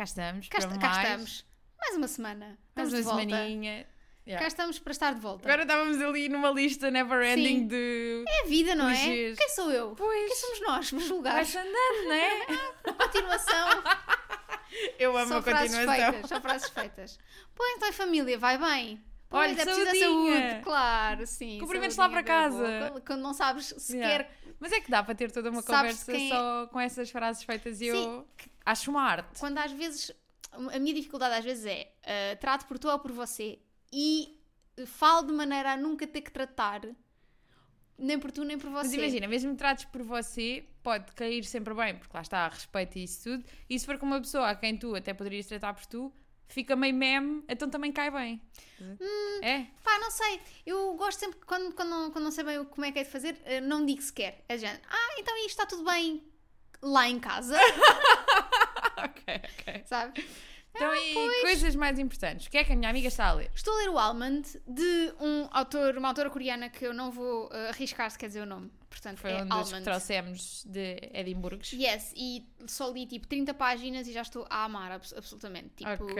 Cá estamos, Cá, cá mais, estamos. Mais uma semana. mais uma de volta. semaninha. Yeah. Cá estamos para estar de volta. Agora estávamos ali numa lista never ending Sim. de. É a vida, não é? Quem sou eu? Pois. Quem somos nós? Para julgar. Vai-se andando, não é? A continuação. Eu amo só a frases continuação. feitas. Só frases feitas. Pois, então é família, vai bem. Olha, é preciso saúde, claro, sim. Cumprimentos lá para é boa. casa. Quando, não sabes sequer. Yeah. Mas é que dá para ter toda uma Sabes conversa é- só com essas frases feitas e eu acho uma arte. Quando às vezes. A minha dificuldade às vezes é uh, trato por tu ou por você e falo de maneira a nunca ter que tratar nem por tu nem por você. Mas imagina, mesmo que trates por você, pode cair sempre bem, porque lá está, respeito e isso tudo. E se for com uma pessoa a quem tu até poderias tratar por tu, fica meio meme, então também cai bem. Hum. É? Pá, não sei. Eu gosto sempre, que quando, quando, não, quando não sei bem como é que é de fazer, eh, não digo sequer. É género, ah, então isto está tudo bem lá em casa, ok, ok. sabe? Então, e coisas mais importantes? O que é que a minha amiga está a ler? Estou a ler o Almond de um autor, uma autora coreana que eu não vou eh, arriscar se quer dizer o nome. Portanto, Foi é um dos que Almond. trouxemos de Edimburgo. Yes, e só li tipo 30 páginas e já estou a amar abs- absolutamente. Tipo, Ok.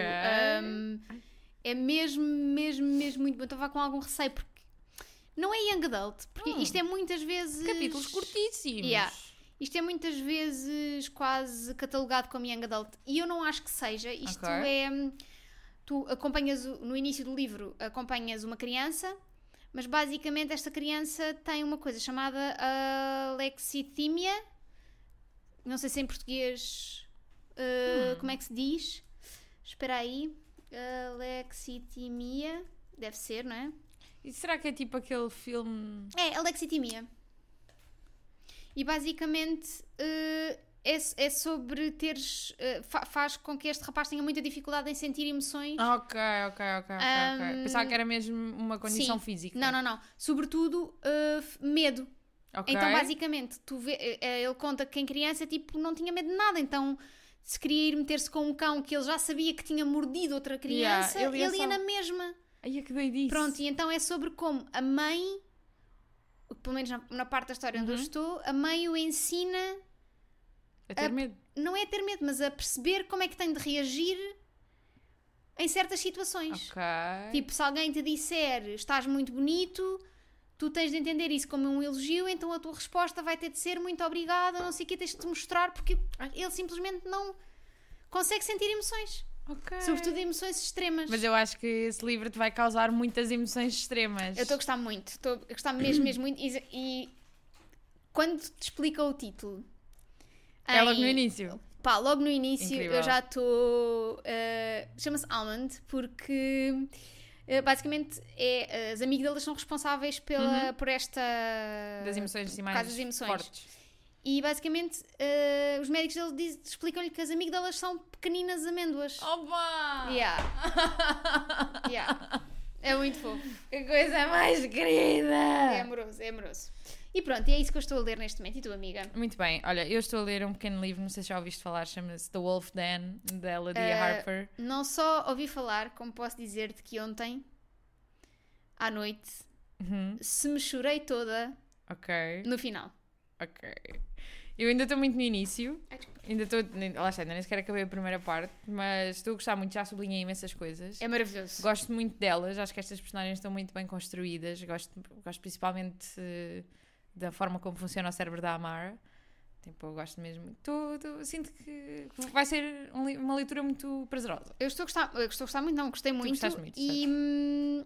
um, é mesmo, mesmo, mesmo muito bom. Estava com algum receio porque não é young adult, porque Hum. isto é muitas vezes. Capítulos curtíssimos. Yeah. Isto é muitas vezes quase catalogado como young adult e eu não acho que seja. Isto Ok. é. Tu acompanhas no início do livro, acompanhas uma criança, mas basicamente esta criança tem uma coisa chamada alexithymia. Não sei se em português. uh, Como é que se diz? Espera aí. Alexithymia. Deve ser, não é? E será que é tipo aquele filme. É, alexithymia. E basicamente eh, é, é sobre teres. eh, fa- faz com que este rapaz tenha muita dificuldade em sentir emoções. Ok, ok, ok, ok. Um, Pensava que era mesmo uma condição sim. física. Não, não, não. Sobretudo f- medo. Ok. Então, basicamente, tu vê, ele conta que em criança tipo, não tinha medo de nada. Então, se queria ir meter-se com um cão que ele já sabia que tinha mordido outra Yeah, criança, ele ia ele ia só- na mesma. Ai, é que doidice. Pronto, e então é sobre como a mãe, pelo menos na, na parte da história onde eu Uhum. estou, a mãe o ensina A ter a- medo. não é a ter medo, mas a perceber como é que tem de reagir em certas situações. Ok. Tipo, se alguém te disser estás muito bonito, tu tens de entender isso como um elogio, então a tua resposta vai ter de ser muito obrigada, não sei o que, tens de te mostrar, porque ele simplesmente não consegue sentir emoções. Ok. Sobretudo emoções extremas. Mas eu acho que esse livro te vai causar muitas emoções extremas. Eu estou a gostar muito, estou a gostar mesmo, mesmo muito. E, e quando te explica o título. É logo no início. Pá, logo no início Incrível. eu já estou. eh, Chama-se Almond, porque eh, basicamente é, as amígdalas são responsáveis pela, por esta. Uhum. Das emoções assim mais das emoções. fortes. E basicamente eh, os médicos dele diz- explicam-lhe que as amígdalas são pequeninas amêndoas. Opa! Yeah. yeah. É muito fofo. Que coisa mais querida! É amoroso, é amoroso. E pronto, e é isso que eu estou a ler neste momento. E tu, amiga? Muito bem, olha, eu estou a ler um pequeno livro, não sei se já ouviste falar, chama-se The Wolf Den, da Ladia Eh, Harper. Não só ouvi falar, como posso dizer-te que ontem, à noite, Uhum, se me chorei toda ok, no final. ok. Eu ainda estou muito no início, Ai, desculpa. ainda estou, lá está, ainda nem sequer acabei a primeira parte, mas estou a gostar muito, já sublinhei imensas coisas. É maravilhoso. Gosto muito delas, acho que estas personagens estão muito bem construídas. Gosto, gosto principalmente eh, da forma como funciona o cérebro da Amara. Tipo, eu gosto mesmo. Tô, tô- sinto que vai ser um uma leitura muito prazerosa. Eu estou a gostar, eu estou a gostar muito, não, gostei muito. gostaste muito, e hum,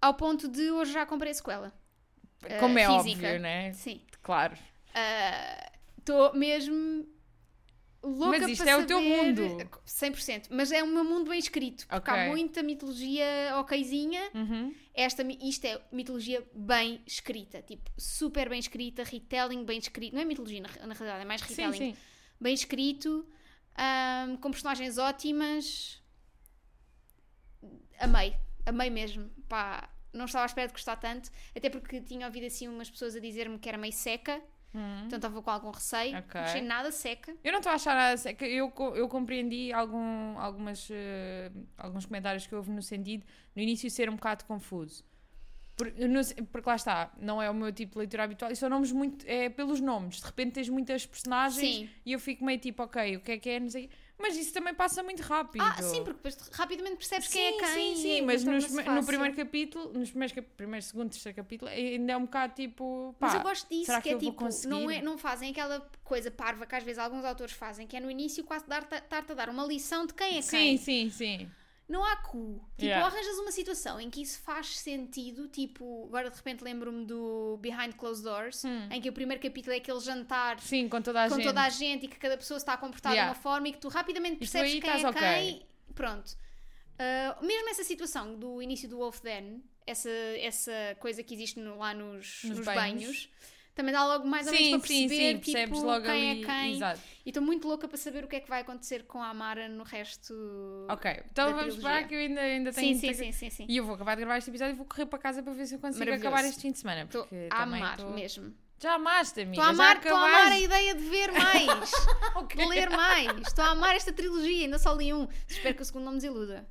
ao ponto de hoje já comprei a sequela. Eh, Como é física. óbvio, né? Sim. Claro. Estou mesmo louca Mas isto para é o teu saber- mundo. 100%. Mas é o meu mundo bem escrito. Porque Ok. há muita mitologia okzinha. Uhum. Esta, isto é mitologia bem escrita. Tipo, super bem escrita. Retelling bem escrito. Não é mitologia, na, na realidade. É mais Sim, retelling. sim. Bem escrito. ahm, com personagens ótimas. Amei. Amei mesmo. Pá, não estava à espera de gostar tanto. Até porque tinha ouvido assim umas pessoas a dizer-me que era meio seca. Uhum. Então estava com algum receio. Ok. Não achei nada seca. Eu não estou a achar nada. se- que Eu, eu compreendi algum, algumas, eh, alguns comentários que houve no sentido no início ser um bocado confuso. Por- sei- porque lá está, não é o meu tipo de leitura habitual, e são nomes muito. É pelos nomes. De repente tens muitas personagens Sim. e eu fico meio tipo, ok, o que é que é? Não sei. Mas isso também passa muito rápido. Ah, sim, porque depois rapidamente percebes quem é Sim, quem. Sim, sim, e mas nos- no primeiro capítulo, nos primeiros primeiro, segundo, terceiro capítulo, ainda é um bocado tipo. Pá, Mas eu gosto disso, que, que é tipo, não, é, não fazem aquela coisa parva que às vezes alguns autores fazem, que é no início quase dar-te estar-te a dar uma lição de quem é Sim, quem. sim, sim. Não há cu. Tipo, Yeah. arranjas uma situação em que isso faz sentido, tipo, agora de repente lembro-me do Behind Closed Doors, Hum. em que o primeiro capítulo é aquele jantar Sim, com toda a com gente. toda a gente e que cada pessoa está a comportar Yeah. de uma forma e que tu rapidamente percebes quem é estás ok. quem. Pronto. Ah, mesmo essa situação do início do Wolf Den, essa, essa coisa que existe no- lá nos, Nos nos banhos. banhos. Também dá logo mais ou menos Sim, para sim, perceber sim, percebes tipo, logo quem ali. é quem. Exato. E estou muito louca para saber o que é que vai acontecer com a Amara no resto. Ok, então vamos esperar que eu ainda, ainda tenho. Sim, sim, sim, sim, sim. E eu vou acabar de gravar este episódio e vou correr para casa para ver se eu consigo acabar este fim de semana. Estou Porque a amar tô- mesmo. Já amaste, amiga. Estou a amar, estou a amar a ideia de ver mais, Ok. de ler mais. Estou a amar esta trilogia, ainda só li um. Espero que o segundo não me desiluda.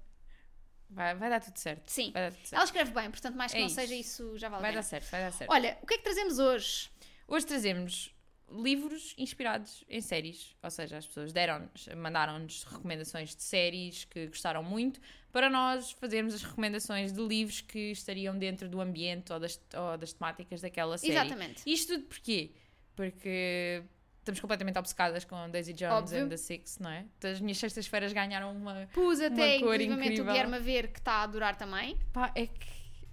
Vai, vai dar tudo certo. Sim. Tudo certo. Ela escreve bem, portanto, mais que É não isso. seja isso, já vale a Vai pena. dar certo, vai dar certo. Olha, o que é que trazemos hoje? Hoje trazemos livros inspirados em séries. Ou seja, as pessoas deram-nos, mandaram-nos recomendações de séries que gostaram muito para nós fazermos as recomendações de livros que estariam dentro do ambiente ou das, ou das temáticas daquela série. Exatamente. Isto tudo porquê? Porque estamos completamente obcecadas com Daisy Jones Óbvio. and the Six, não é? As minhas sextas-feiras ganharam uma. Pus até, cor inclusivamente, o incrível. Guilherme a ver que está a adorar também. Pá, é que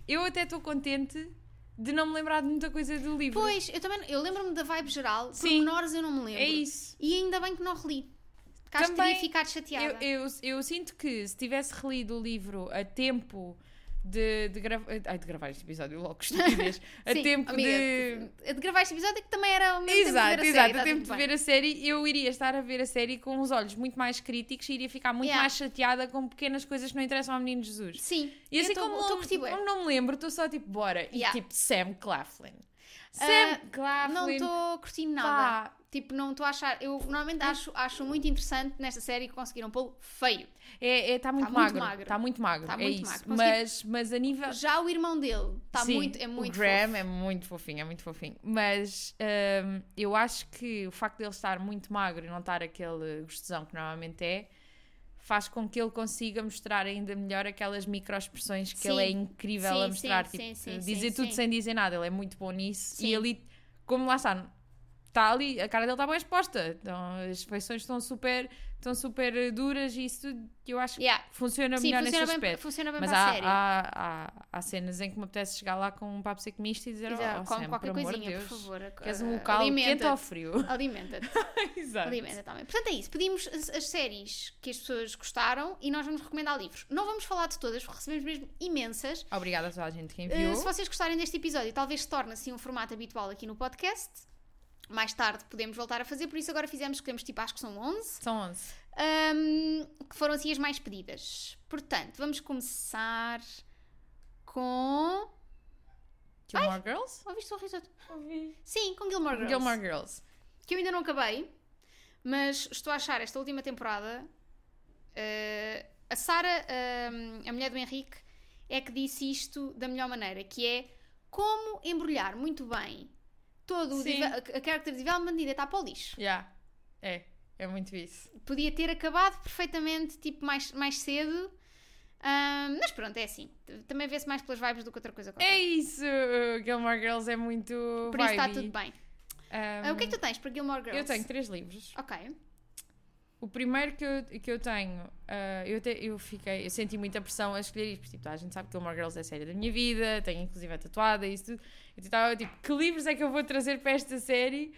eu até estou contente de não me lembrar de muita coisa do livro. Pois, eu também, eu lembro-me da vibe geral, Sim. pormenores eu não me lembro. É isso. E ainda bem que não reli. Porque acho que Também, teria ficado chateada. Eu, eu, eu sinto que se tivesse relido o livro a tempo de, de, grava... Ai, de gravar este episódio, logo, estupidez. a Sim, tempo amiga, de. de gravar este episódio que também era o mesmo Exato, tempo de ver a exato. série, a tá tempo tudo de bem. ver a série, eu iria estar a ver a série com os olhos muito mais críticos e iria ficar muito Yeah. mais chateada com pequenas coisas que não interessam ao menino Jesus. Sim, E assim eu tô- como, tô a não, como não me lembro, estou só tipo, bora. E Yeah. tipo, Sam Claflin. Sam Ah, Claflin. Não estou curtindo nada. pá, Tipo, não estou a achar. Eu normalmente acho, acho muito interessante nesta série que conseguiram pô-lo feio. É, é, tá muito muito magro. magro. Está muito magro. Tá é muito isso. magro. Consegui- Mas, mas a nível. Já o irmão dele está Sim, muito. É muito o Graham fofo. é muito fofinho, é muito fofinho. Mas hum, eu acho que o facto dele estar muito magro e não estar aquele gostosão que normalmente é, faz com que ele consiga mostrar ainda melhor aquelas microexpressões que Sim. ele é incrível Sim, a mostrar. sim, tipo, sim, sim, dizer tudo sem dizer nada, ele é muito bom nisso. E ali, como lá está, está ali, a cara dele está bem exposta. Então, as feições estão super, estão super duras e isso eu acho que Yeah. funciona Sim, melhor funciona nesse bem, aspecto. funciona bem Mas há, há, há, há cenas em que me apetece chegar lá com um papo seco misto e dizer: Exato, oh, come qualquer coisinha, de por Deus, favor. Queres um local quente ou frio? Alimenta-te. Exato. Alimenta também. Portanto, é isso. Pedimos as, as séries que as pessoas gostaram e nós vamos recomendar livros. Não vamos falar de todas, porque recebemos mesmo imensas. Obrigada a toda a gente que Uh, enviou. se vocês gostarem deste episódio, talvez se torne assim um formato habitual aqui no podcast. Mais tarde podemos voltar a fazer, por isso agora fizemos, escolhemos tipo, acho que são 11, São 11. um, que foram assim as mais pedidas. Portanto, vamos começar com. Gilmore Girls? Ouviste o risoto? Ouvi. Sim, com Gilmore Girls. Gilmore Girls. que eu ainda não acabei, mas estou a achar esta última temporada. eh, a Sara, eh, a mulher do Henrique, é que disse isto da melhor maneira, que é como embrulhar muito bem todo o Sim. deve- a character development e deitar para o lixo. Yeah. É, é muito isso. Podia ter acabado perfeitamente, tipo, mais, mais cedo. Ahm, mas pronto, é assim. Também vê-se mais pelas vibes do que outra coisa qualquer. É isso! Gilmore Girls é muito. Por isso está tudo bem. Um, Ah, o que é que tu tens para Gilmore Girls? Eu tenho três livros. Ok. O primeiro que eu, que eu tenho, ah, eu, te- eu fiquei, eu senti muita pressão a escolher isto, porque tipo, a gente sabe que Gilmore Girls é a série da minha vida, tenho inclusive a tatuada e isso tudo. Eu estava tipo, que livros é que eu vou trazer para esta série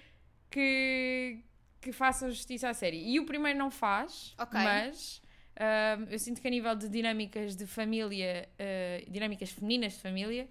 que, que façam justiça à série? E o primeiro não faz, Ok. mas ah, eu sinto que a nível de dinâmicas de família, ah, dinâmicas femininas de família,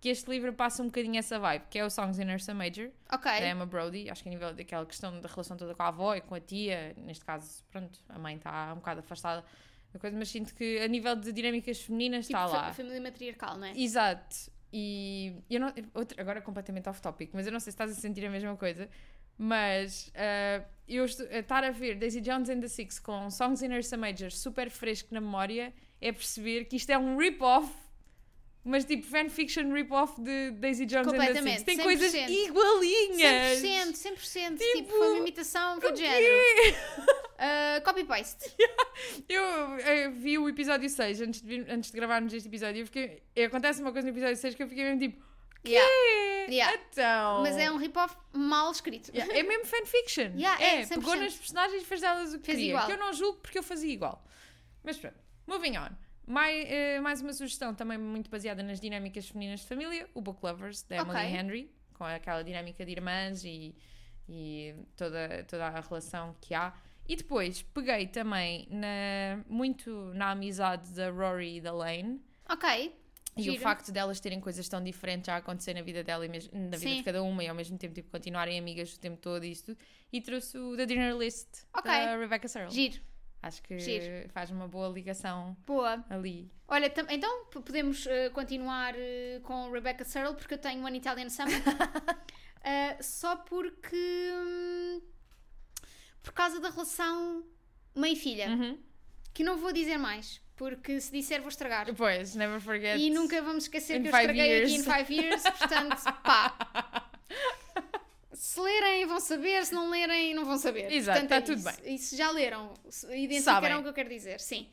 que este livro passa um bocadinho essa vibe, que é o Songs in Ursa Major Ok. da Emma Brody, acho que a nível daquela questão da relação toda com a avó e com a tia, neste caso, pronto, a mãe está um bocado afastada da coisa, mas sinto que a nível de dinâmicas femininas Tipo, está lá. família matriarcal, não é? Exato. E eu não, outra, agora completamente off topic, mas eu não sei se estás a sentir a mesma coisa, mas ah, eu estou- a estar a ver Daisy Jones and the Six com Songs in Ursa Major super fresco na memória é perceber que isto é um rip-off mas tipo fanfiction rip-off de Daisy Jones and the Completamente, Six. Tem 100%. coisas igualinhas. 100%, 100%. Tipo, Tipo, foi uma imitação, foi de género. Uh, Copy-paste. Eu, eu vi o episódio 6 antes de, antes de gravarmos este episódio. Fiquei, acontece uma coisa no episódio 6 que eu fiquei mesmo tipo, quê? Yeah. Yeah. Então. Mas é um rip-off mal escrito. Yeah, é mesmo fanfiction. Yeah, é, é, pegou 100%. nas personagens e fez delas o que Fez queria. igual. Que eu não julgo porque eu fazia igual. Mas pronto, moving on. Mais, eh, mais uma sugestão também muito baseada nas dinâmicas femininas de família, o Book Lovers, da Emily Ok. Henry, com aquela dinâmica de irmãs e, e toda, toda a relação que há. E depois peguei também na, muito na amizade da Rory e da Lane. Ok. E Giro. o facto delas terem coisas tão diferentes a acontecer na vida dela e mesmo, na vida Sim. de cada uma e ao mesmo tempo tipo, continuarem amigas o tempo todo e isso tudo. E trouxe o The Dinner List Ok. da Rebecca Searle. Giro. Acho que Giro. faz uma boa ligação Boa. ali. Olha, então podemos eh, continuar eh, com Rebecca Searle porque eu tenho One Italian Summer. Eh, só porque. hum, por causa da relação mãe e filha. Uhum. Que não vou dizer mais. Porque se disser vou estragar. Depois, never forget. E nunca vamos esquecer que eu five estraguei aqui years. em 5 years. Portanto, pá. Se lerem, vão saber. Se não lerem, não vão saber. Exato, Portanto, tá é tudo isso. E se já leram, se- Sabem. o que eu quero dizer. Sim.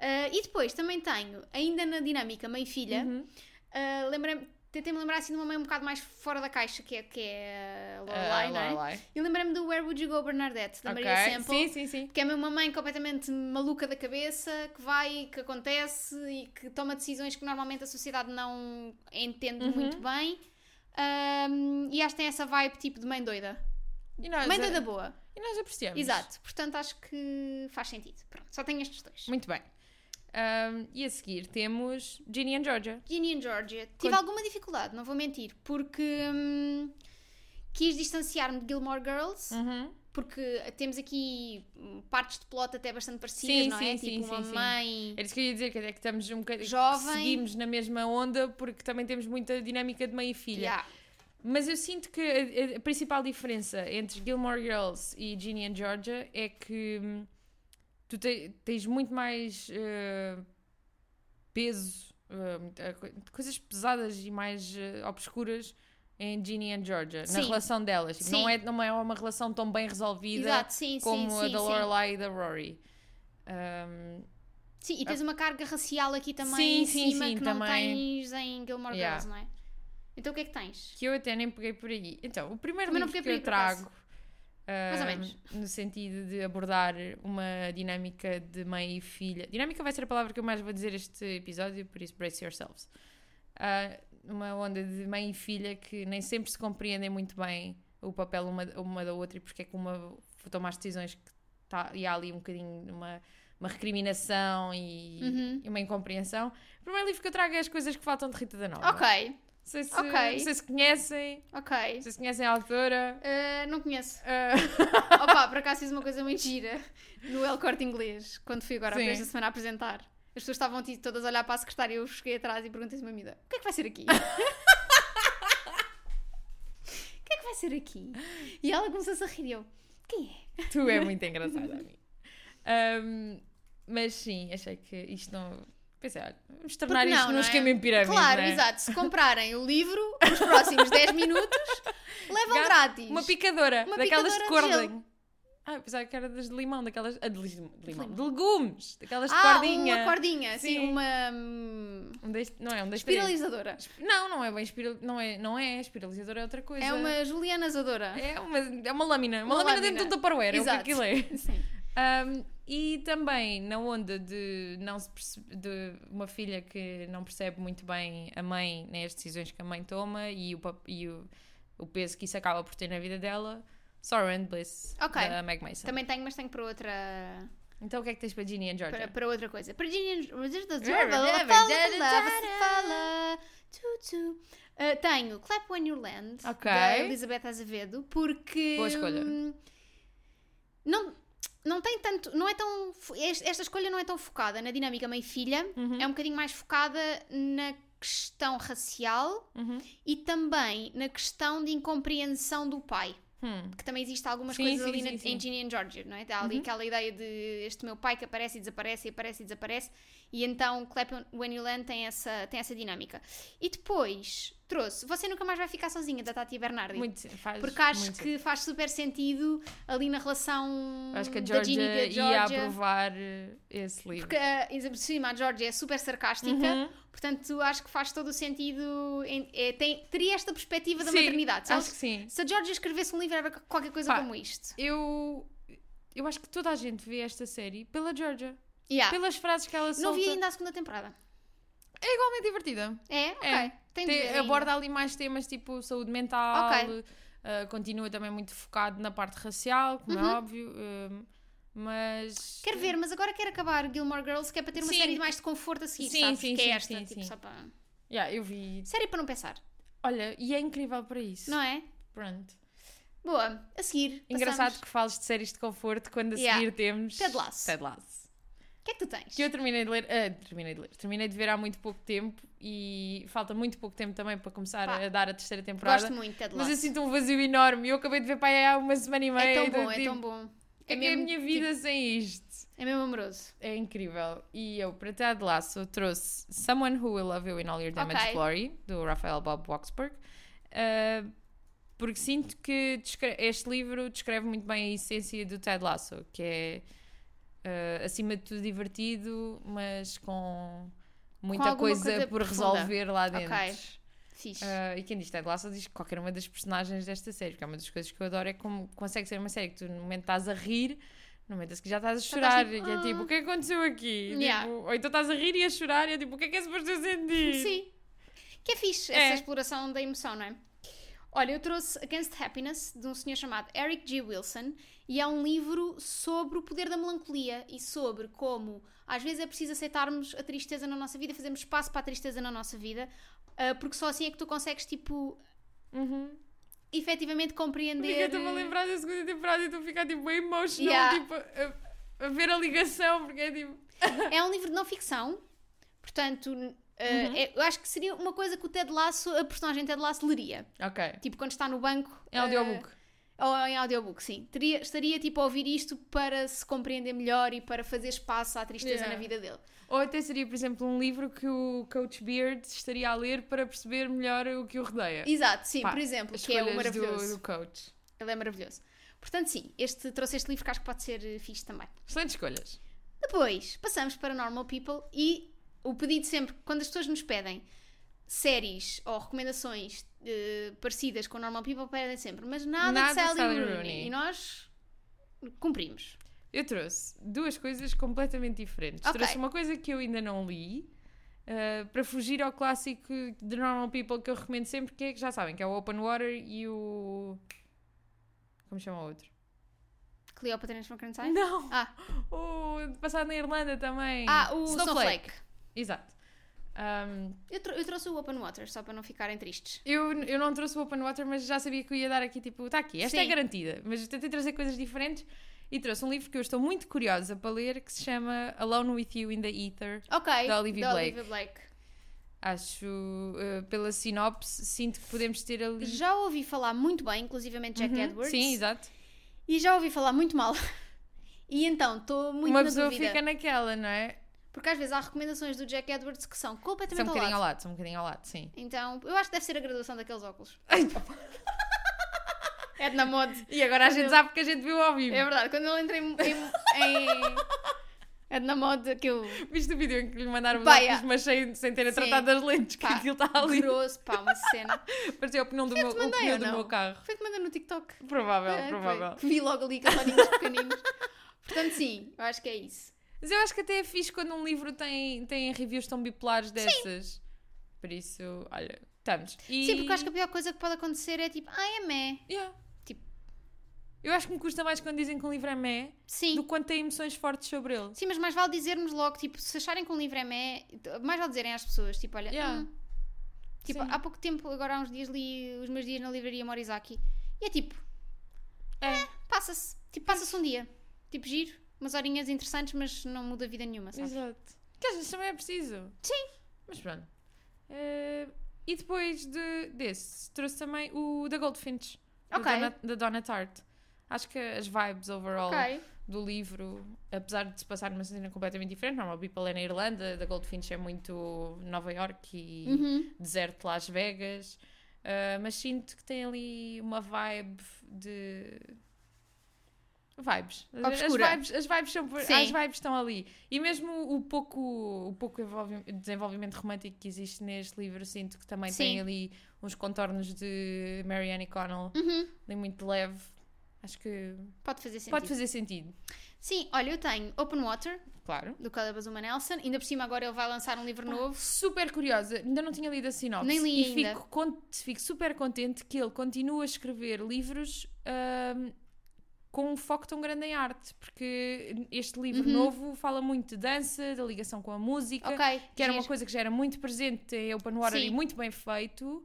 Ah, e depois também tenho, ainda na dinâmica mãe-filha, Uhum. lembrei-me- tentei-me lembrar assim de uma mãe um bocado mais fora da caixa, que é, que é a Ah, Lorelai, não é? Lorelai. E lembrei-me do Where Would You Go, Bernadette, da Ok. Maria Sample. Sim, sim, sim. Que é uma mãe completamente maluca da cabeça, que vai, que acontece e que toma decisões que normalmente a sociedade não entende Uhum. muito bem. Ahm, e acho que tem essa vibe tipo de mãe doida. Nós, Mãe doida boa. E nós apreciamos. Exato. Portanto, acho que faz sentido. Pronto, só tenho estes dois. Muito bem. Ahm, e a seguir temos Ginny and Georgia. Ginny and Georgia. Tive Quando- alguma dificuldade, não vou mentir, porque hum, quis distanciar-me de Gilmore Girls, Uhum. Porque temos aqui partes de plot até bastante parecidas, Sim, não é? sim, tipo sim, uma sim, sim. mãe. Era isso que eu ia dizer, que é que estamos um bocadinho. Jovem. Seguimos na mesma onda porque também temos muita dinâmica de mãe e filha. Yeah. Mas eu sinto que a, a- principal diferença entre Gilmore Girls e Ginny and Georgia é que hum, tu te- tens muito mais eh, peso, co- coisas pesadas e mais eh, obscuras em Ginny and Georgia, na Sim. relação delas. Tipo, Sim. Não, é, não é uma relação tão bem resolvida Exato, sim, como a da. Lorelai e da Rory. Um, Sim, e tens uma carga racial aqui também Sim, em sim, cima sim, que também. não tens em Gilmore Yeah. Girls, não é? Então o que é que tens? que eu até nem peguei por aí. Então, o primeiro Também livro que eu trago, Mais ou menos. no sentido de abordar uma dinâmica de mãe e filha. Dinâmica vai ser a palavra que eu mais vou dizer este episódio, por isso brace yourselves. Ah, uma onda de mãe e filha que nem sempre se compreendem muito bem o papel uma, uma da outra e porque é que uma toma as decisões que tá, e há ali um bocadinho uma, uma recriminação e, Uhum. e uma incompreensão. O primeiro livro que eu trago é As Coisas que Faltam de Rita da Nova. Ok, Não sei se, Ok. não sei se conhecem, ok. não sei se conhecem a autora. Ah, não conheço. Ah, Opa, por acaso fiz uma coisa muito gira no El Corte Inglês, quando fui agora esta semana a apresentar. As pessoas estavam tipo, todas a olhar para a secretária e eu cheguei atrás e perguntei-se uma amiga: o que é que vai ser aqui? o que é que vai ser aqui? E ela começou-se a rir e eu: quem é? tu é muito engraçada a mim. Ahm, mas sim, achei que isto não. Pensei, olha, vamos tornar Porque isto não, num não é? esquema em pirâmide. Claro, não é? exato. Se comprarem o livro, nos próximos 10 minutos, levam Gato, grátis. Uma picadora, Uma daquelas picadora de cordem. Ah, pensava que era das de limão, daquelas. Ah, de, lim- de limão. De legumes, daquelas de ah, cordinha. uma cordinha, assim, Sim. uma Um deste- não é um três. espiralizadora. Não, não é bem espiral, não é, não é espiralizador, é outra coisa. É uma julianazadora. É uma, é uma lâmina. Uma, Uma lâmina, lâmina. dentro de um tupperware, é o que Exato. aquilo é. Sim. Um, e também na onda de não se perce- de uma filha que não percebe muito bem a mãe nem as decisões que a mãe toma e o, e o, o peso que isso acaba por ter na vida dela, Sorrow and Bliss Ok. da Meg Mason. Também tenho, mas tenho para outra, Então o que é que tens para Ginny and Georgia? para, para outra coisa. Para Ginny Uh, tenho Clap When You Land, Ok. da Elizabeth Azevedo, porque Boa escolha. hum, não, não tem tanto, não é tão, esta escolha não é tão focada na dinâmica mãe-filha, Uhum. é um bocadinho mais focada na questão racial Uhum. e também na questão de incompreensão do pai. Hum. que também existe algumas Sim, coisas sim, ali sim, na, em Ginny and Georgia, não é? Há ali Uhum. aquela ideia de este meu pai que aparece e desaparece e aparece e desaparece, e então Clap When You Land tem essa, tem essa dinâmica. E depois trouxe Você Nunca Mais Vai Ficar Sozinha, da Tati Bernardi. Muito, faz porque acho muito que faz super sentido ali na relação Acho que a da Ginny Georgia, e da ia Georgia. aprovar eh, esse livro. Porque, uh, por cima, a Georgia é super sarcástica, Uhum. portanto, acho que faz todo o sentido. em- é, tem, teria esta perspectiva da Sim, maternidade. Se, Acho que sim. se a Georgia escrevesse um livro, era qualquer coisa Pá, como isto. Eu, eu acho que toda a gente vê esta série pela Georgia. Yeah. Pelas frases que ela Não solta. vi ainda a segunda temporada. É igualmente divertida. É? Ok. É. Tem de ver ainda. aborda ali mais temas tipo saúde mental. Ok. uh, continua também muito focado na parte racial, como Uhum. é óbvio. um, mas. Quero ver, mas agora quero acabar Gilmore Girls, que é para ter uma Sim. série mais de conforto a seguir, Sim, sabes? sim, que sim, é esta, sim, tipo, sim. só para... Yeah, eu vi. Série para não pensar, Olha, e é incrível para isso. não é? Pronto. Boa, a seguir, Engraçado passamos- que fales de séries de conforto quando a Yeah. seguir temos. Ted Lasso. Ted Lasso. O que é que tu tens? Que eu terminei de ler. ah, terminei de ler. Terminei de ver há muito pouco tempo e falta muito pouco tempo também para começar Pá. a dar a terceira temporada. Gosto muito de Ted Mas Lasso. eu sinto um vazio enorme. Eu acabei de ver para há uma semana e meia. é tão bom, é tipo, tão bom. É, que é a minha vida sem isto. É mesmo amoroso. É incrível. E eu, para Ted Lasso, trouxe Someone Who Will Love You in All Your Damage Ok. Glory, do Rafael Bob Waxberg. Uh, porque sinto que este livro descreve muito bem a essência do Ted Lasso, que é, uh, acima de tudo, divertido, mas com muita alguma coisa, coisa por profunda. resolver lá dentro. Ok. Fixe. Uh, e quem diz Ted Lasso diz que qualquer uma das personagens desta série, porque é uma das coisas que eu adoro é como consegue ser uma série que tu no momento estás a rir, no momento seguir já estás a chorar, estás tipo, e é "Ah." tipo, o que é que aconteceu aqui? Yeah. Tipo, ou então estás a rir e a chorar, e é tipo, o que é que é suposto eu sentir? Sim. Que é fixe, É. essa exploração da emoção, não é? Olha, eu trouxe Against Happiness, de um senhor chamado Eric G. Wilson, e é um livro sobre o poder da melancolia e sobre como às vezes é preciso aceitarmos a tristeza na nossa vida, fazermos espaço para a tristeza na nossa vida, ah, porque só assim é que tu consegues, tipo, Uhum. efetivamente compreender. Amiga, estou-me a lembrar da segunda temporada e estou a ficar tipo bem emotional, Yeah. tipo, a, a ver a ligação, porque é tipo. É um livro de não ficção, portanto, ah, Uhum. é- eu acho que seria uma coisa que o Ted Lasso, a personagem Ted Lasso, leria. Ok. Tipo, quando está no banco. É audiobook. Ou em audiobook, sim. Teria, estaria tipo a ouvir isto para se compreender melhor e para fazer espaço à tristeza Yeah. na vida dele. Ou até seria, por exemplo, um livro que o Coach Beard estaria a ler para perceber melhor o que o rodeia. Exato, sim, Pá, por exemplo, que é o escolhas do- maravilhoso. do coach. Ele é maravilhoso. Portanto, sim, este, trouxe este livro que acho que pode ser eh, fixe também. Excelentes escolhas. Depois, passamos para Normal People e o pedido sempre, quando as pessoas nos pedem séries ou recomendações eh, parecidas com Normal People, pedem sempre, mas nada, Nada de Sally, Sally Rooney. Rooney. E nós cumprimos. Eu trouxe duas coisas completamente diferentes. Ok. Trouxe uma coisa que eu ainda não li, uh, para fugir ao clássico de Normal People que eu recomendo sempre, que é que já sabem, que é o Open Water e o. Como chama o outro? Cleopatra and Frankenstein? Não! Ah, O passado na Irlanda também. ah o Snowflake. Exato. Um, Eu, trou- eu trouxe o Open Water, só para não ficarem tristes. eu, eu não trouxe o Open Water, mas já sabia que eu ia dar aqui, tipo, está aqui, esta é Sim. garantida. Mas tentei trazer coisas diferentes e trouxe um livro que eu estou muito curiosa para ler que se chama Alone with You in the Ether. Ok. Da Olivia Blake. Olivia Blake. Acho, uh, pela sinopse, sinto que podemos ter ali. Já ouvi falar muito bem, inclusivamente Jack Uhum, Edwards. Sim, exato. E já ouvi falar muito mal. E então, estou muito Uma na pessoa dúvida. fica naquela, não é? Porque às vezes há recomendações do Jack Edwards que são São completamente um ao bocadinho ao lado. são um bocadinho ao lado, sim. Então, eu acho que deve ser a graduação daqueles óculos. É de na mod. E agora a gente eu- sabe que a gente viu ao vivo. É verdade, quando ele entra em... em. É de na mod que eu... Viste o vídeo em que lhe mandaram os óculos, yeah. mas sem, sem terem Sim. tratado das lentes, que Pá, aquilo está ali. Grosso, pá, uma cena. Parecia o pneu do, meu, mandei ou do meu carro. Foi que mandei no TikTok. Provável, É, foi. provável. Que vi logo ali com os olhinhos pequeninos. Portanto, sim, eu acho que é isso. Mas eu acho que até é fixe quando um livro tem, tem reviews tão bipolares dessas. Por isso, olha, estamos. E... Sim, porque acho que a pior coisa que pode acontecer é tipo, ah, é meh. Yeah. Tipo- Eu acho que me custa mais quando dizem que um livro é meh Sim. do que quando tem emoções fortes sobre ele. Sim, mas mais vale dizermos logo, tipo, se acharem que um livro é meh, mais vale dizerem às pessoas, tipo, olha, Yeah. hum. tipo, Sim. há pouco tempo, agora há uns dias li os meus dias na livraria Morizaki e é tipo, É. passa-se, tipo, passa-se um dia, tipo, giro, umas horinhas interessantes, mas não muda vida nenhuma, sabe? Exato. Que às vezes também é preciso. Sim. Mas pronto. Eh, e depois de, desse, trouxe também o da Goldfinch, da. Donna, da Donna Tartt. Acho que as vibes overall Ok. do livro, apesar de se passar numa cena completamente diferente, Normal People é na Irlanda, da Goldfinch é muito Nova York e Uhum. deserto de Las Vegas, ah, mas sinto que tem ali uma vibe de vibes. Obscura. As vibes, as vibes são Sim. as vibes estão ali. E mesmo o pouco o pouco envolvi- desenvolvimento romântico que existe neste livro, sinto que também Sim. tem ali uns contornos de Marianne Connell, Uhum. ali muito leve. Acho que Pode fazer sentido. pode fazer sentido. Sim, olha, eu tenho Open Water, Claro. do Caleb Azuma Nelson. Ainda por cima agora ele vai lançar um livro novo. Super curiosa, ainda não tinha lido a sinopse. Nem li e ainda. Fico, fico super contente que ele continua a escrever livros ahm, com um foco tão grande em arte, porque este livro Uhum. novo fala muito de dança, da ligação com a música, Ok. que era uma coisa que já era muito presente em Open Water Sim. e muito bem feito.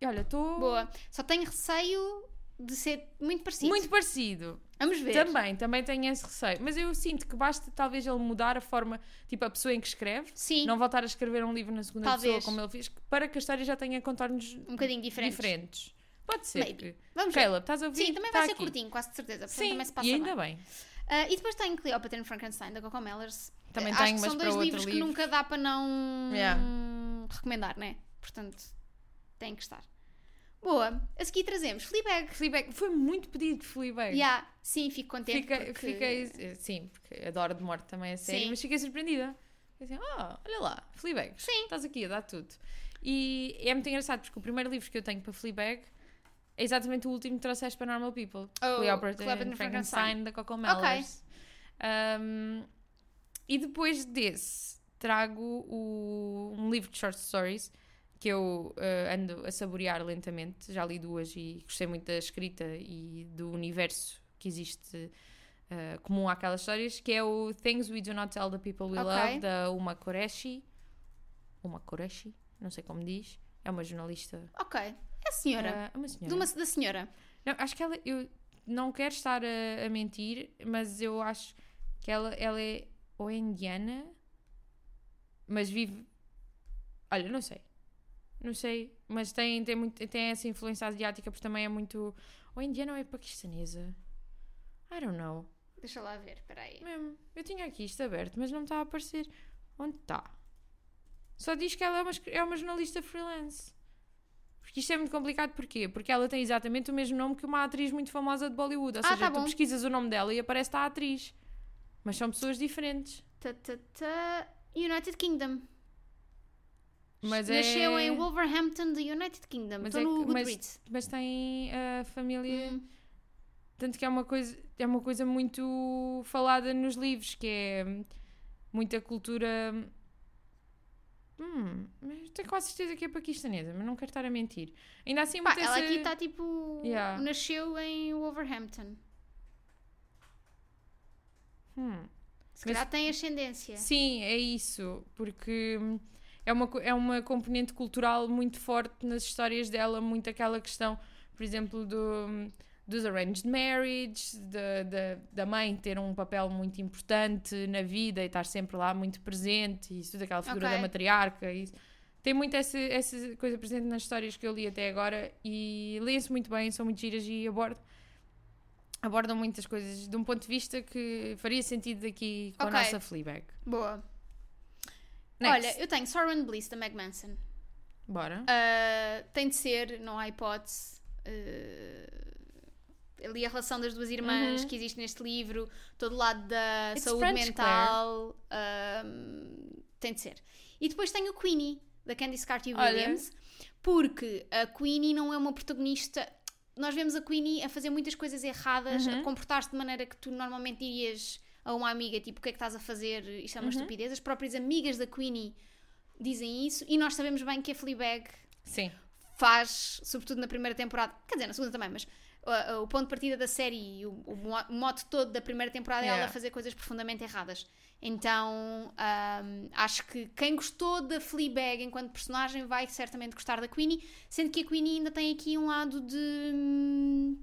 E olha, estou Boa. Só tenho receio de ser muito parecido. muito parecido. Vamos ver. Também, também tenho esse receio. Mas eu sinto que basta talvez ele mudar a forma, tipo a pessoa em que escreve, Sim, não voltar a escrever um livro na segunda Talvez. pessoa como ele fez, para que a história já tenha contornos um bocadinho diferente. diferentes. Pode ser. Maybe. Vamos ver. Caleb, estás a ouvir? Sim, também Tá vai ser aqui. curtinho, quase de certeza. Sim, também se passa e ainda bem. bem. Ah, e depois tenho Cleopatra and Frankenstein, da Coco Mellers. Também Acho que mas são dois livros que nunca dá para não Yeah. recomendar, né? Portanto, tem que estar. Boa. A seguir trazemos Fleabag. Fleabag, foi muito pedido de Fleabag. Yeah. Sim, fico contente. Fiquei, porque- fiquei- sim, porque adoro de morte também a série, Sim. mas fiquei surpreendida. Fiquei assim, ah, olha lá, Fleabag. Sim. Estás aqui a dar tudo. E é muito engraçado porque o primeiro livro que eu tenho para Fleabag é exatamente o último que trouxeste para Normal People. Oh, Cleopatra and Frankenstein da Coco Mellers. Um, e depois desse trago o- um livro de short stories que eu uh, ando a saborear lentamente. Já li duas e gostei muito da escrita e do universo que existe uh, comum àquelas histórias, que é o Things We Do Not Tell the People We Ok. Love, da Uma Koreshi. Uma Koreshi? Não sei como diz. É uma jornalista. Ok. É a senhora. uh, uma senhora. De uma, da senhora. Não, acho que ela. Eu não quero estar a, a mentir, mas eu acho que ela, ela é ou é indiana, mas vive. Olha, não sei. Não sei, mas tem, tem, muito, tem essa influência asiática, porque também é muito. Ou é indiana ou é paquistanesa? I don't know. Deixa lá ver, peraí. Mesmo, eu tinha aqui isto aberto, mas não me está a aparecer. Onde está? Só diz que ela é uma, é uma jornalista freelance. Porque isto é muito complicado, porquê? Porque ela tem exatamente o mesmo nome que uma atriz muito famosa de Bollywood. Ou Ah, seja, tá tu bom. pesquisas o nome dela e aparece a atriz. Mas são pessoas diferentes. Ta, ta, ta. United Kingdom. Mas Nasceu é... em Wolverhampton, do United Kingdom. Mas Estou é no mas-. Mas tem a família... Hum. Tanto que é uma coisa, é uma coisa muito falada nos livros, que é muita cultura. Hum, mas tenho quase certeza que é paquistanesa, mas não quero estar a mentir. Ainda assim, Pá, ela essa- aqui está tipo. Yeah. Nasceu em Wolverhampton. Hum. Se Mas- calhar tem ascendência. Sim, é isso, porque hum, é uma, é uma componente cultural muito forte nas histórias dela, muito aquela questão, por exemplo, do, hum, dos arranged marriage, da, da, da mãe ter um papel muito importante na vida e estar sempre lá muito presente, e isso, tudo aquela figura Ok. da matriarca. e. Tem muito essa, essa coisa presente nas histórias que eu li até agora e leem-se muito bem, são muito giras e abordam, abordam muitas coisas de um ponto de vista que faria sentido aqui com Ok. a nossa Fleabag. Boa. Next. Olha, eu tenho and Bliss da Meg Manson. Bora. Ah, tem de ser, não há hipótese. Ah, ali a relação das duas irmãs Uhum. que existe neste livro, todo o lado da It's saúde French, mental. ahm, tem de ser. E depois tenho a Queenie, da Candice Olha. Williams, porque a Queenie não é uma protagonista. Nós vemos a Queenie a fazer muitas coisas erradas, Uhum. a comportar-se de maneira que tu normalmente dirias a uma amiga, tipo, o que é que estás a fazer? Isto é uma Uhum. estupidez. As próprias amigas da Queenie dizem isso e nós sabemos bem que a Fleabag Sim. faz, sobretudo na primeira temporada, quer dizer, na segunda também, mas o ponto de partida da série e o, o mo- mote todo da primeira temporada é Yeah. ela fazer coisas profundamente erradas. Então, um, acho que quem gostou da Fleabag enquanto personagem vai certamente gostar da Queenie, sendo que a Queenie ainda tem aqui um lado de hum,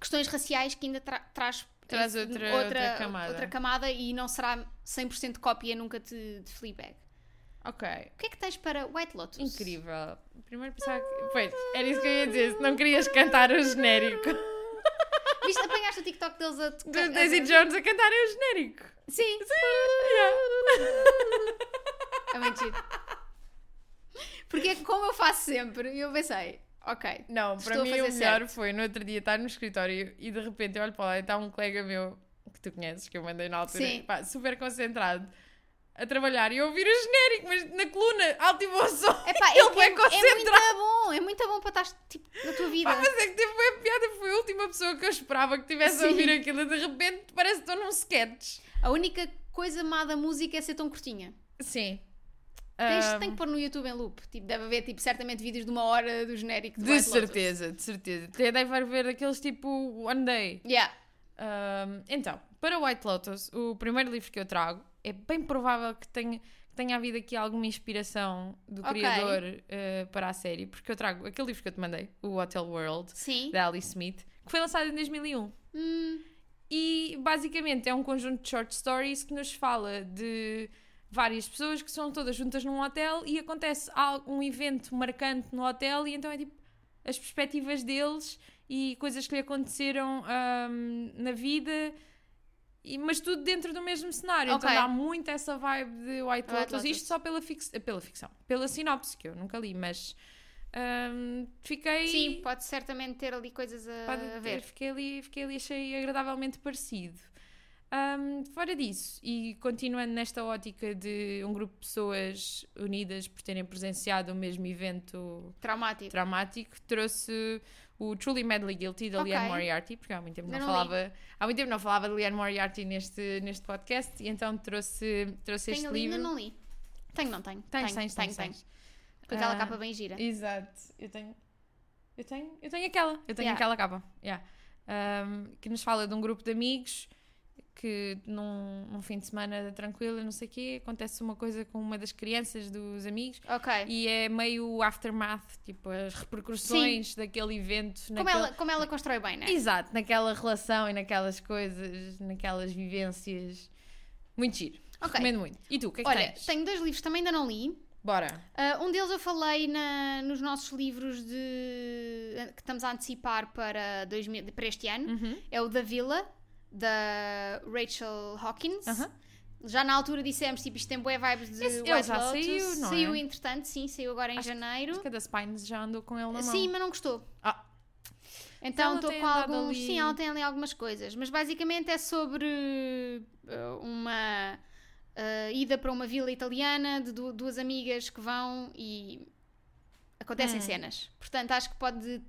questões raciais que ainda tra- traz Traz esse- outra- outra camada. outra camada e não será 100% cópia nunca de, de Fleabag. Ok. O que é que tens para White Lotus? Incrível. Primeiro pensava que. Pois, era isso que eu ia dizer. Se não querias cantar o genérico. Viste, apanhaste o TikTok deles a tocar. Daisy Jones a cantarem o genérico. Sim, Yeah. é mentira. Porque é como eu faço sempre, eu pensei, ok, Não, para mim o melhor certo. foi no outro dia estar no escritório e de repente eu olho para lá e está um colega meu que tu conheces, que eu mandei na altura, Sim. pá, super concentrado a trabalhar e eu ouvir o genérico, mas na coluna, alto e bom som. Epá, Ele é, que é, é muito bom, é muito bom para estar tipo, na tua vida. Pá, mas é que teve bem piada, foi a última pessoa que eu esperava que tivesse a ouvir aquilo e de repente parece que estou num sketch. A única coisa má da música é ser tão curtinha. Sim. Tens, Ahm, tem que pôr no YouTube em loop. Tipo, deve haver tipo, certamente vídeos de uma hora do genérico de, de White Lotus. certeza, de certeza. Até deve haver aqueles tipo One Day. Yeah. Um, então, para White Lotus, o primeiro livro que eu trago, é bem provável que tenha, tenha havido aqui alguma inspiração do Ok. criador uh, para a série, porque eu trago aquele livro que eu te mandei, o Hotel World, Sim. da Alice Smith, que foi lançado em 2001. Hum, E basicamente é um conjunto de short stories que nos fala de várias pessoas que são todas juntas num hotel e acontece um evento marcante no hotel e então é tipo as perspectivas deles e coisas que lhe aconteceram ahm, na vida. E- mas tudo dentro do mesmo cenário, Ok. então dá muito essa vibe de White Lotus. Isto só pela, pela ficção, pela sinopse, que eu nunca li, mas ahm, fiquei. sim, pode certamente ter ali coisas a, Pode ter, ver. Fiquei ali, fiquei ali, achei agradavelmente parecido. Ahm, fora disso, e continuando nesta ótica de um grupo de pessoas unidas por terem presenciado o mesmo evento Traumático. traumático, trouxe o Truly Madly Guilty da Ok. Liane Moriarty, porque há muito tempo não, não li. falava, há muito tempo não falava de Liane Moriarty neste, neste podcast, e então trouxe, trouxe este Tenho ali, livro. ainda não li. Tenho, não tenho. Tens, tenho, tens, tenho, tens, tenho. Com aquela Ah, capa bem gira. Exato, eu tenho. Eu tenho, eu tenho aquela, eu tenho Yeah. aquela capa. Yeah. Um, que nos fala de um grupo de amigos que num, num fim de semana tranquilo, não sei o quê, acontece uma coisa com uma das crianças dos amigos Ok. e é meio o aftermath, tipo as repercussões daquele evento. Como, naquele- ela, como ela constrói bem, né? Exato, naquela relação e naquelas coisas, naquelas vivências. Muito giro. Ok. Recomendo muito. E tu, o que é que Olha, tens? tenho dois livros também ainda não li. Bora. Ah, um deles eu falei na- nos nossos livros de, que estamos a antecipar para, 2000, para este ano. Uhum. É o Da Villa, da Rachel Hawkins. Aham. Já na altura dissemos, tipo, isto tem boé vibes de Esse- White já Lotus. saiu, não Saiu é? entretanto, sim, saiu agora em Acho janeiro. Acho que a da Spines já andou com ele na mão. Sim, mas não gostou. Ah. Então estou com alguns. ali- Sim, ela tem ali algumas coisas. Mas basicamente é sobre uh, uma uh, ida para uma vila italiana de du- duas amigas que vão e acontecem Hum. cenas. Portanto, acho que pode.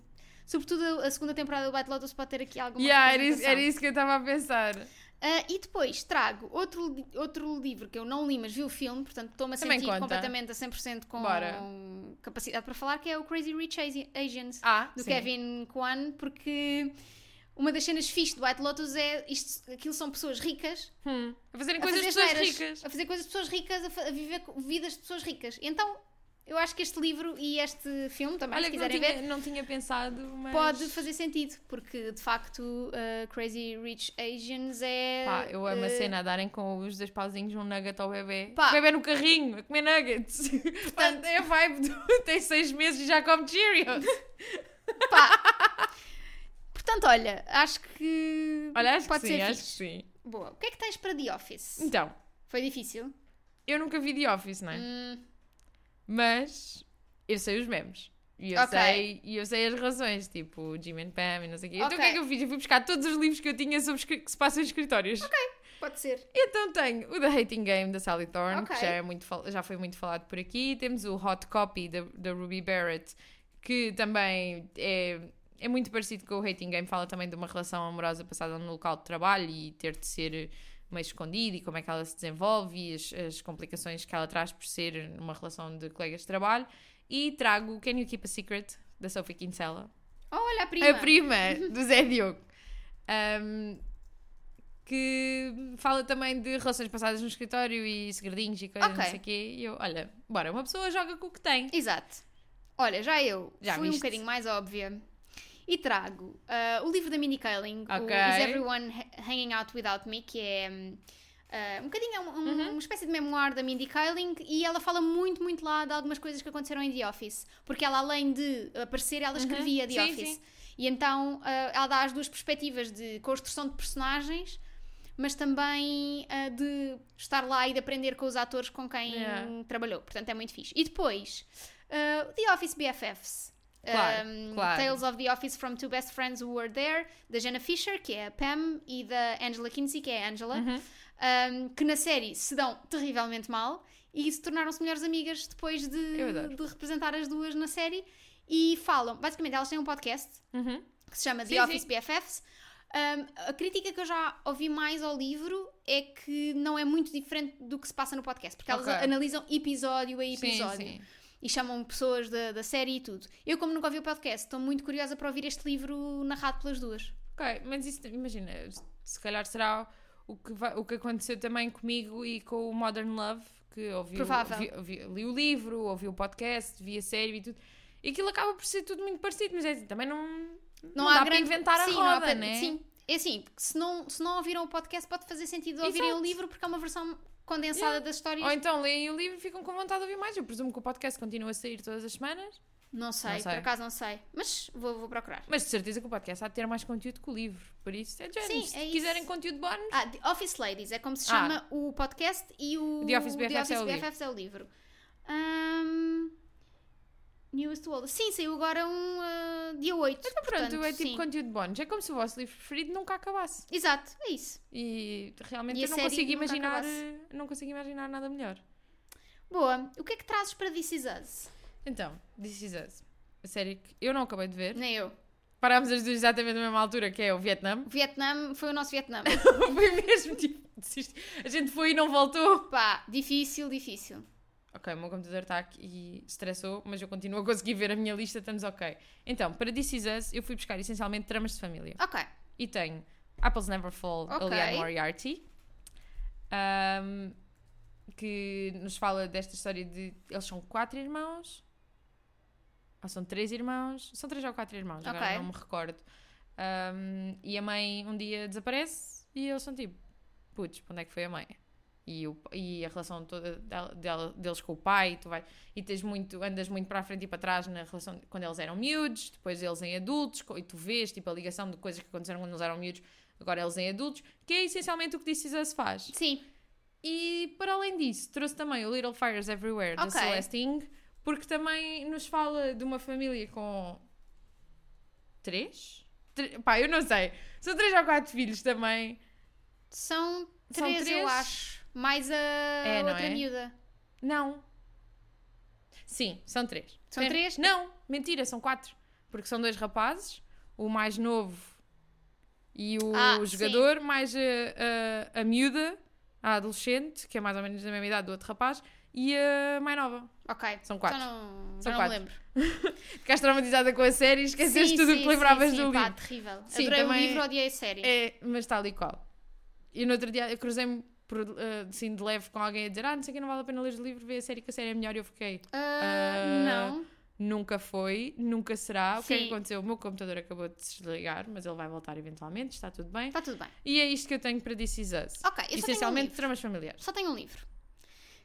Sobretudo a segunda temporada do White Lotus pode ter aqui alguma Yeah, era, isso, era isso que eu estava a pensar. Ah, e depois trago outro, outro livro que eu não li, mas vi o filme, portanto estou-me a Também sentir conta. completamente a 100% com Bora. capacidade para falar, que é o Crazy Rich Asi- Asians, Ah, do sim. Kevin Kwan, porque uma das cenas fixes do White Lotus é isto, aquilo são pessoas ricas Hum, a fazerem a coisas de pessoas ricas. a fazer coisas de pessoas ricas, a, a viver vidas de pessoas ricas. Então eu acho que este livro e este filme também, Olha se que não quiserem tinha, ver, não tinha pensado, mas... pode fazer sentido, porque de facto uh, Crazy Rich Asians é. Pá, eu amo a uh, cena a darem com os dois pauzinhos um nugget ao bebê. Pá. O bebê no carrinho, a comer nuggets. Portanto, é a vibe do... Tem seis meses e já come Cheerios. Pá. Portanto, olha, acho que Olha, acho pode que sim, ser acho fixe. que sim. Boa. O que é que tens para The Office? Então, Foi difícil? eu nunca vi The Office, não é? Hum, Mas eu sei os memes. E eu, Ok. sei, e eu sei as razões, tipo Jim and Pam e não sei o quê. Então o que é Ok. que eu fiz? Eu fui buscar todos os livros que eu tinha sobre que se passam em escritórios. pode ser. Então tenho o The Hating Game da Sally Thorne, Ok. que já, é muito, já foi muito falado por aqui. Temos o Hot Copy da, da Ruby Barrett, que também é, é muito parecido com o Hating Game. Fala também de uma relação amorosa passada no local de trabalho e ter de ser meio escondido e como é que ela se desenvolve e as, as complicações que ela traz por ser numa relação de colegas de trabalho. E trago o Can You Keep a Secret da Sophie Kinsella. Oh, olha a prima. A prima do Zé Diogo. Um, que fala também de relações passadas no escritório e segredinhos e coisas, Ok. não sei o quê. E eu, olha, bora, uma pessoa joga com o que tem. Exato. Olha, já eu Já fui um viste? bocadinho mais óbvia e trago ah, o livro da Minnie Kaling, o Ok. Is Everyone Ha- Hanging Out Without Me, que é Uh, um bocadinho, é um, um, uma espécie de memoir da Mindy Kaling e ela fala muito, muito lá de algumas coisas que aconteceram em The Office. Porque ela, além de aparecer, ela escrevia The Sim, Office. sim. E então uh, ela dá as duas perspectivas de construção de personagens, mas também uh, de estar lá e de aprender com os atores com quem Yeah. trabalhou. Portanto, é muito fixe. E depois, uh, The Office BFFs. Claro, Um, claro. Tales of the Office from Two Best Friends Who Were There, da Jenna Fisher, que é a Pam, e da Angela Kinsey, que é a Angela, Uhum. um, que na série se dão terrivelmente mal e se tornaram-se melhores amigas depois de, de representar as duas na série e falam. Basicamente, elas têm um podcast Uhum. que se chama Sim, The sim. Office BFFs. Um, a crítica que eu já ouvi mais ao livro é que não é muito diferente do que se passa no podcast, porque elas analisam episódio a episódio sim. E chamam pessoas da, da série e tudo. Eu, como nunca ouvi o podcast, estou muito curiosa para ouvir este livro narrado pelas duas. Ok, mas isso, imagina, se calhar será o que, vai- o que aconteceu também comigo e com o Modern Love, que ouvi, o- Provável. vi- ouvi- li o livro, ouvi o podcast, vi a série e tudo. E aquilo acaba por ser tudo muito parecido, mas é, assim, também não, não, há dá grande- para inventar Sim, a não há roda, para- né? Sim, é assim, se não, se não ouviram o podcast, pode fazer sentido ouvirem Exato. o livro porque é uma versão condensada Yeah. das histórias. Ou então leem o livro e ficam com vontade de ouvir mais. Eu presumo que o podcast continua a sair todas as semanas, Não sei, Não sei. por acaso não sei. Mas vou, vou procurar. mas de certeza que o podcast há de ter mais conteúdo que o livro. Por isso, é de. Sim, Se é isso. quiserem conteúdo bónus, Ah, The Office Ladies, é como se Ah. chama o podcast e o The Office BFFs é o livro. BFFs é o livro. Ahm, Newest to Oldest. Sim, saiu agora um ah, dia 8. então pronto, é tipo sim. conteúdo bónus. É como se o vosso livro preferido nunca acabasse. Exato, é isso. E realmente E eu não consigo imaginar, acabasse. não consigo imaginar nada melhor. Boa. O que é que trazes para This Is Us? Então, This Is Us. A série que eu não acabei de ver. Nem eu. Parámos as duas exatamente na mesma altura, que é o Vietnã. O Vietnã foi o nosso Vietnã. foi mesmo tipo, a gente foi e não voltou. Pá, difícil, difícil. Ok, o meu computador está aqui e estressou, mas eu continuo a conseguir ver a minha lista, estamos ok. Então, para This Is Us, eu fui buscar essencialmente tramas de família. Ok. E tenho Apples Never Fall, Ok. Eliane Moriarty, ahm, que nos fala desta história de. Eles são quatro irmãos. Ou são três irmãos. São três ou quatro irmãos, agora Ok. não me recordo. Ahm, e a mãe um dia desaparece e eles são tipo, putz, onde é que foi a mãe? E, o, e a relação toda dela- deles com o pai, tu vai, e tens muito, andas muito para a frente e para trás na relação quando eles eram miúdos, depois eles em adultos, e tu vês tipo, a ligação de coisas que aconteceram quando eles eram miúdos, agora eles em adultos, que é essencialmente o que This Is Us faz. Sim. E para além disso, trouxe também o Little Fires Everywhere da Ok. Celeste Ng, porque também nos fala de uma família com três? Tre- Pá, eu não sei. São três ou quatro filhos também. São São três, eu três? acho. Mais a É, outra é? miúda. Não. Sim, são três. São três? Não, mentira, são quatro. Porque são dois rapazes, o mais novo e o Ah, sim. jogador, mais a, a, a miúda, a adolescente, que é mais ou menos da mesma idade do outro rapaz, e a mais nova. Ok. São quatro. Então não, São não quatro. me lembro. Ficaste traumatizada com a série e esqueceste Sim, tudo o sim, que lembravas sim, sim, do pá, livro. terrível. Sim, Adorei também- o livro, odiei a série. É, mas tal e qual. E no outro dia eu cruzei-me por, eh, assim de leve com alguém a dizer: Ah, não sei que não vale a pena ler o livro, vê a série que a série é melhor. E eu fiquei: Ah, não. Nunca foi, nunca será. O que é que aconteceu? O meu computador acabou de se desligar, mas ele vai voltar eventualmente, está tudo bem. Está tudo bem. E é isto que eu tenho para This Is Us. Ok, eu um Essencialmente livro. tramas familiares. Só tenho um livro.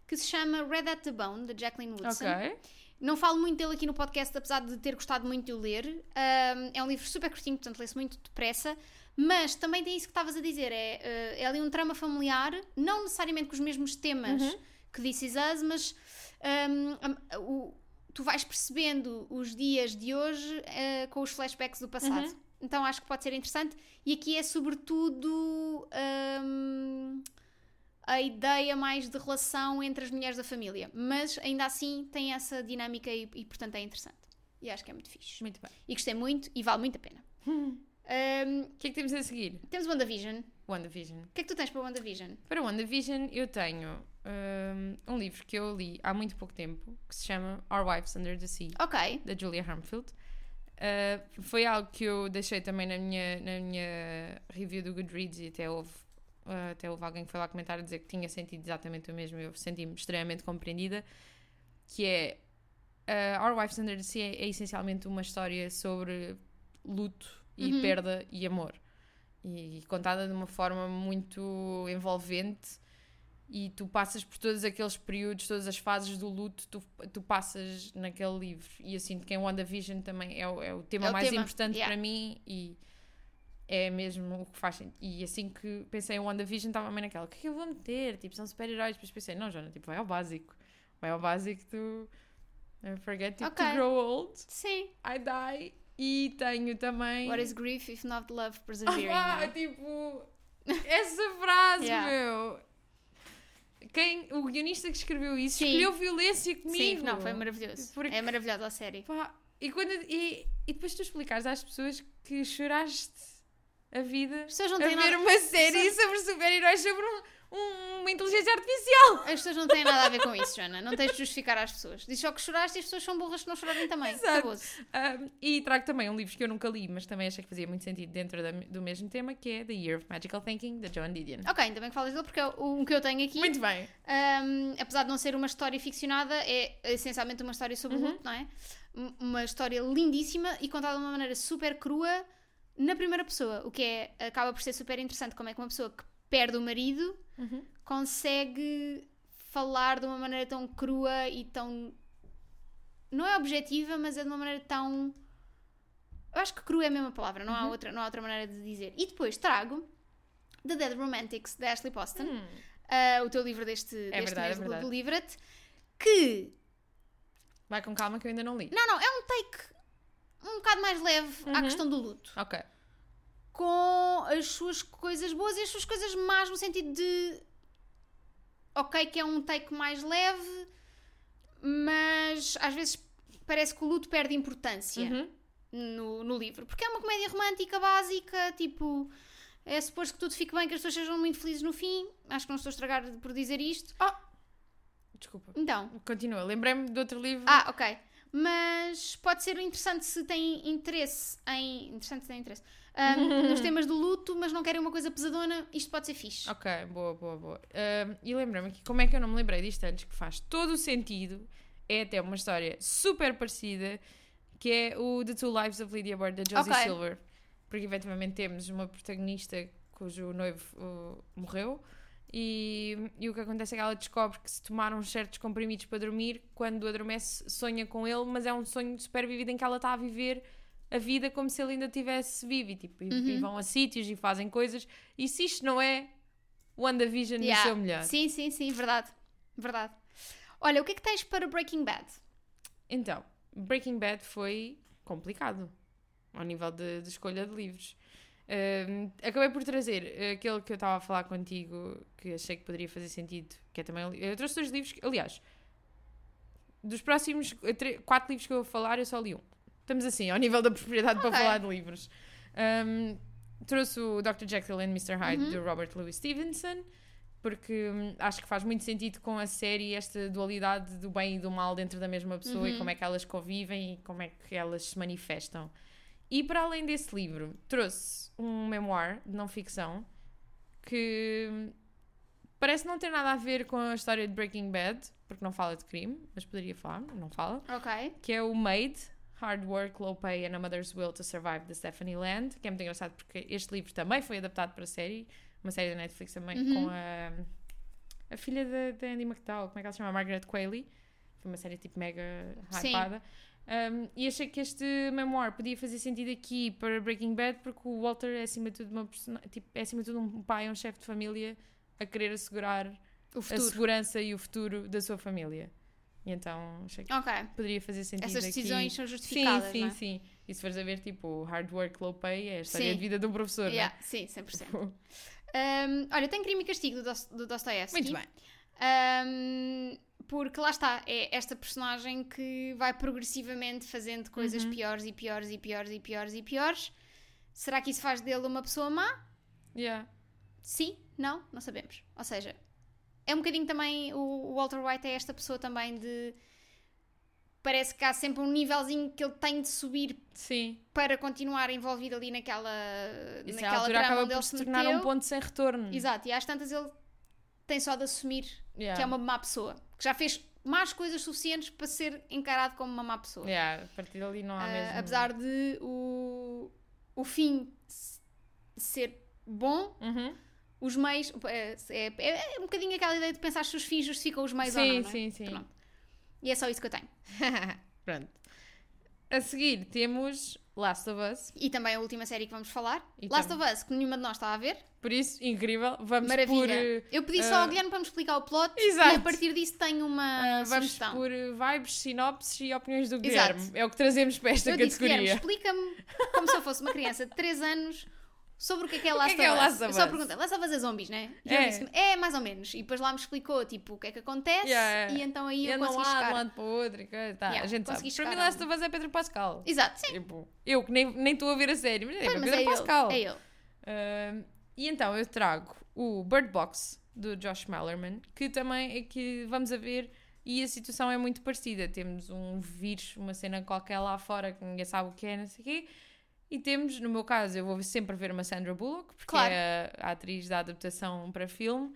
Que se chama Red at the Bone, de Jacqueline Woodson. Ok. Não falo muito dele aqui no podcast, apesar de ter gostado muito de o ler. Um, é um livro super curtinho, portanto lê-se muito depressa. Mas também tem isso que estavas a dizer: é, uh, é ali um trama familiar, não necessariamente com os mesmos temas Uhum. que This Is Us, mas um, um, o- tu vais percebendo os dias de hoje uh, com os flashbacks do passado. Uhum. Então acho que pode ser interessante. E aqui é sobretudo um, a ideia mais de relação entre as mulheres da família. Mas ainda assim tem essa dinâmica e, e, portanto é interessante. E acho que é muito fixe. Muito bem. E gostei muito e vale muito a pena. Um, O que é que temos a seguir? temos WandaVision. WandaVision. O que é que tu tens para WandaVision? Para WandaVision eu tenho um, um livro que eu li há muito pouco tempo que se chama Our Wives Under the Sea. Ok. da Julia Harmfield. Uh, foi algo que eu deixei também na minha, na minha review do Goodreads e até houve, uh, até houve alguém que foi lá comentar a dizer que tinha sentido exatamente o mesmo. Eu senti-me extremamente compreendida. Que é uh, Our Wives Under the Sea é, é essencialmente uma história sobre luto e Uhum. perda e amor. E contada de uma forma muito envolvente e tu passas por todos aqueles períodos, todas as fases do luto, tu, tu passas naquele livro. E eu sinto que em WandaVision também é o, é o tema É o mais tema, importante yeah. para mim e é mesmo o que faz sentido. E assim que pensei em WandaVision, estava meio naquela: o que é que eu vou meter? Tipo, são super-heróis. Depois pensei: não, Joana, tipo, vai ao básico. Vai ao básico, tu. I forget tipo, Ok. to grow old, Sim. I die. E tenho também. What is grief if not love persevering? Ah, é? tipo, essa frase, Yeah. meu. Quem, o guionista que escreveu isso Sim. escolheu violência comigo. Sim, não, foi maravilhoso. Porque- É maravilhosa a série. Pá, e, quando, e, e depois tu explicares às pessoas que choraste a vida a ver nada... uma série sobre super-heróis sobre um- um- uma inteligência artificial. As pessoas não têm nada a ver com isso, Joana. Não tens de justificar às pessoas. Diz só que choraste e as pessoas são burras que não chorarem também. Exato. Um, e trago também um livro que eu nunca li, mas também achei que fazia muito sentido dentro da- do mesmo tema, que é The Year of Magical Thinking, da Joan Didion. Ok, ainda bem que falas dele, porque é o que eu tenho aqui, Muito bem. um, apesar de não ser uma história ficcionada, é essencialmente uma história sobre Uhum. luto, não é? Um- Uma história lindíssima e contada de uma maneira super crua na primeira pessoa, o que é, acaba por ser super interessante. Como é que uma pessoa que perde o marido Uhum. consegue falar de uma maneira tão crua e tão. Não é objetiva, mas é de uma maneira tão. Eu acho que crua é a mesma palavra, não, há, Uhum. outra, não há outra maneira de dizer. E depois trago The Dead Romantics, da Ashley Poston, Hum. ah, o teu livro deste, deste verdade, é mês verdade. do Livra-te, que. Vai com calma que eu ainda não li. Não, não, é um take um bocado mais leve à Uhum. questão do luto. Ok. Com as suas coisas boas e as suas coisas más, no sentido de. Ok, que é um take mais leve, mas às vezes parece que o luto perde importância Uhum. no, no livro. Porque é uma comédia romântica básica, tipo. É suposto que tudo fique bem, que as pessoas sejam muito felizes no fim. Acho que não estou a estragar por dizer isto. Desculpa. Então. Continua. Lembrei-me de outro livro. Ah, ok. Mas pode ser interessante se têm interesse em. Interessante se têm interesse. Ahm, nos temas do luto, mas não querem uma coisa pesadona, isto pode ser fixe. Ok, boa, boa, boa. E lembrei-me aqui, como é que eu não me lembrei disto antes, que faz todo o sentido, é até uma história super parecida, que é o The Two Lives of Lydia Bird, da Josie Ok. Silver. Porque efetivamente temos uma protagonista cujo noivo uh, morreu, e, e o que acontece é que ela descobre que se tomar uns certos comprimidos para dormir, quando adormece, sonha com ele, mas é um sonho super vivido em que ela está a viver a vida como se ele ainda tivesse vivo. E, tipo, e- e Uhum. vão a sítios e fazem coisas. E se isto não é WandaVision Yeah. no seu melhor? Sim, sim, sim, verdade. Verdade. Olha, o que é que tens para Breaking Bad? Então, Breaking Bad foi complicado ao nível de, de escolha de livros. Acabei por trazer aquele que eu estava a falar contigo, que achei que poderia fazer sentido, que é também. Eu trouxe dois livros, que, aliás, dos próximos eh, quatro livros que eu vou falar, eu só li um. Estamos assim, ao nível da propriedade para Ok. falar de livros. Ahm, trouxe o Dr. Jekyll and Mr. Hyde, Uhum. do Robert Louis Stevenson, porque hum, acho que faz muito sentido com a série esta dualidade do bem e do mal dentro da mesma pessoa e Uhum. como é que elas convivem e como é que elas se manifestam. E para além desse livro, trouxe um memoir de não ficção que hum, parece não ter nada a ver com a história de Breaking Bad, porque não fala de crime, mas poderia falar, não fala Ok. que é o Made, Hard Work, Low Pay and a Mother's Will to Survive, da Stephanie Land, que é muito engraçado porque este livro também foi adaptado para série, uma série da Netflix também, Uhum. com a, a filha da Andy McDowell, como é que ela se chama? Margaret Qualley. Foi uma série tipo mega hypada. Um, e achei que este memoir podia fazer sentido aqui para Breaking Bad porque o Walter é acima de tudo uma persona, tipo, é acima de tudo um pai, um chefe de família a querer assegurar a segurança e o futuro da sua família. E então achei que Ok. poderia fazer sentido Essas aqui. decisões são Sim, justificadas, sim, não é? sim. E se fores a ver, tipo, hard work, low pay é a história Sim. de vida de um professor, Yeah, sim, 100%. não é? Um, olha, tem Crime e Castigo do, Dos- do Dostoevsky. Muito bem. Um, porque lá está, é esta personagem que vai progressivamente fazendo coisas Uhum. piores e piores e piores e piores e piores. Será que isso faz dele uma pessoa má? Yeah. Sim, não, não sabemos. Ou seja, é um bocadinho também. O Walter White é esta pessoa também de. Parece que há sempre um nívelzinho que ele tem de subir Sim. para continuar envolvido ali naquela. À naquela altura trama acaba por ele se se tornar meteu. um ponto sem retorno. Exato, e às tantas ele tem só de assumir Yeah. que é uma má pessoa. Que já fez más coisas suficientes para ser encarado como uma má pessoa. Yeah, a partir dali não há Ah, mesmo... Apesar de o, o fim ser bom, Uhum. Os meios. É, é, é um bocadinho aquela ideia de pensar se os fins justificam os meios ou Sim, não. não é? sim, sim. Pronto. E é só isso que eu tenho. Pronto. A seguir temos Last of Us. E também a última série que vamos falar. E Last também- of Us, que nenhuma de nós está a ver. Por isso, incrível. Vamos Maravilha. por. eh, eu pedi só ah, ao Guilherme para me explicar o plot Exato. e a partir disso tenho uma ah, vamos sugestão. por eh, vibes, sinopses e opiniões do Exato. Guilherme. É o que trazemos para esta eu disse, Guilherme, categoria. explica-me como se eu fosse uma criança de 3 anos sobre o que é que é O é Last é of Us. Last of eu só Us? perguntei, Last of Us é zombies, né? E É. ele disse é, mais ou menos. E depois lá me explicou, tipo, o que é que acontece Yeah. e então aí eu Andam consegui lá de um chegar. lado para o outro. e coisa, Tá, Yeah, a gente sabe. Para mim, chegar Last a- of Us é Pedro Pascal. Exato, sim. Tipo, eu que nem nem estou a ver a série, mas é mas Pedro é ele, Pascal. é ele. Ah, e então eu trago o Bird Box do Josh Mallerman, que também é que vamos a ver e a situação é muito parecida. Temos um vírus, uma cena qualquer lá fora que ninguém sabe o que é, não sei o quê. E temos, no meu caso, eu vou sempre ver uma Sandra Bullock, porque Claro. é a, atriz da adaptação para filme,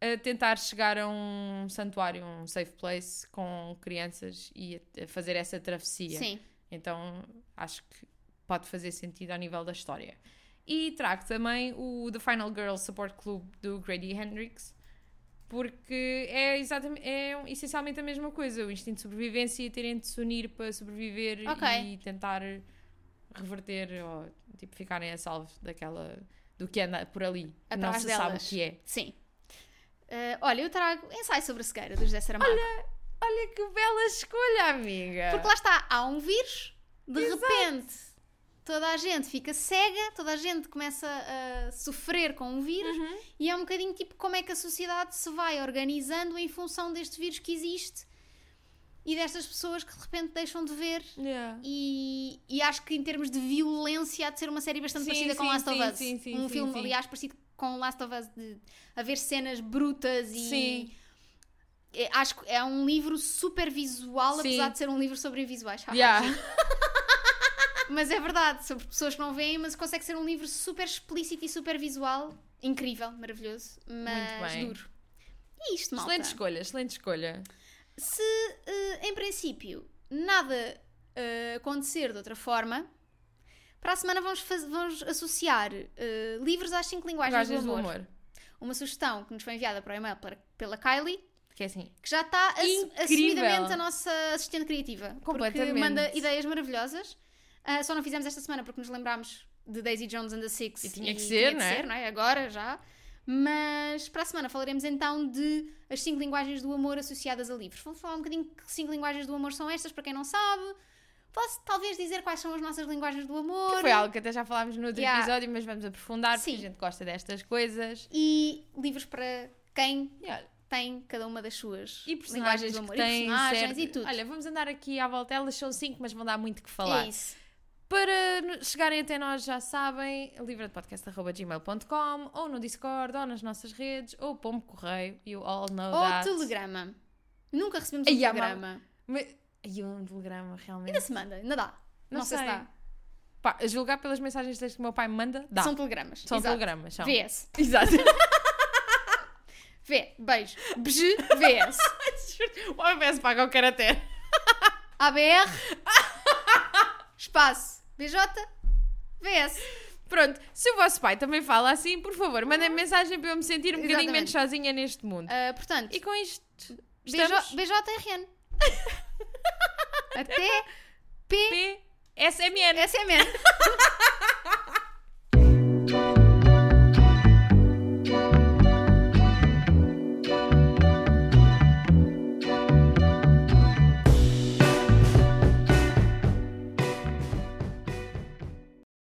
a tentar chegar a um santuário, um safe place com crianças e fazer essa travessia. Sim. Então acho que pode fazer sentido ao nível da história. E trago também o The Final Girl Support Club do Grady Hendrix, porque é, exatamente, é essencialmente a mesma coisa: o instinto de sobrevivência e terem de se unir para sobreviver Ok. e tentar reverter ou tipo, ficarem a salvo daquela, do que anda por ali. que não Atrás se sabe delas. o que é. Sim. Ah, olha, eu trago ensaio sobre a cegueira do José Saramago. Olha que bela escolha, amiga! Porque lá está, há um vírus, de Exato. repente toda a gente fica cega, toda a gente começa a sofrer com um vírus Uhum. e é um bocadinho tipo como é que a sociedade se vai organizando em função deste vírus que existe e destas pessoas que de repente deixam de ver. Yeah. E, e acho que em termos de violência há de ser uma série bastante Sim, parecida com sim, Last of sim, Us. sim, sim, um filme, aliás, parecido com Last of Us, de haver cenas brutas e. Sim. É, acho que é um livro super visual, apesar de ser um livro sobre invisuais. Yeah. Mas é verdade, sobre pessoas que não veem, mas consegue ser um livro super explícito e super visual. Incrível, maravilhoso, mas bem. duro. E isto, malta. Excelente escolha, excelente escolha. Se, eh, em princípio, nada eh, acontecer de outra forma, para a semana vamos, vamos associar eh, livros às cinco linguagens Linguagens do amor. Uma sugestão que nos foi enviada para o e-mail pela, pela Kylie, Que é assim, que já está ass- assumidamente a nossa assistente criativa. Porque Completamente. manda ideias maravilhosas. Ah, só não fizemos esta semana porque nos lembrámos de Daisy Jones and the Six. E tinha que ser, não é? não é? Agora já. Mas para a semana falaremos então de as cinco linguagens do amor associadas a livros. Vamos falar um bocadinho que cinco linguagens do amor são estas, para quem não sabe. Posso talvez dizer quais são as nossas linguagens do amor. que foi algo que até já falámos no outro Yeah. episódio, mas vamos aprofundar porque Sim. a gente gosta destas coisas. E livros para quem olha, tem cada uma das suas e linguagens do que amor. têm e personagens certo- e tudo. Olha, vamos andar aqui à volta. Elas são cinco, mas vão dar muito que falar. É isso. Para chegarem até nós, já sabem, livradepodcast.gmail.com ou no Discord, ou nas nossas redes, ou pombo correio. You all know Ou that. telegrama. Nunca recebemos um telegrama. Mas, ai, um telegrama, realmente. Ainda se manda, ainda dá. Não, Não sei, se sei. dá. Pá, a julgar pelas mensagens de texto que o meu pai me manda, dá. São telegramas. São Exato. telegramas, são. VS. Exato. V. Beijo. BG. VS. o ABS paga o caractere. ABR. Espaço. BJ. VS. Pronto, se o vosso pai também fala assim, por favor, mandem mensagem para eu me sentir um bocadinho Exatamente. menos sozinha neste mundo. Ah, portanto, E com isto, BJ, estamos BJRN. Até P. P, SMN. SMN.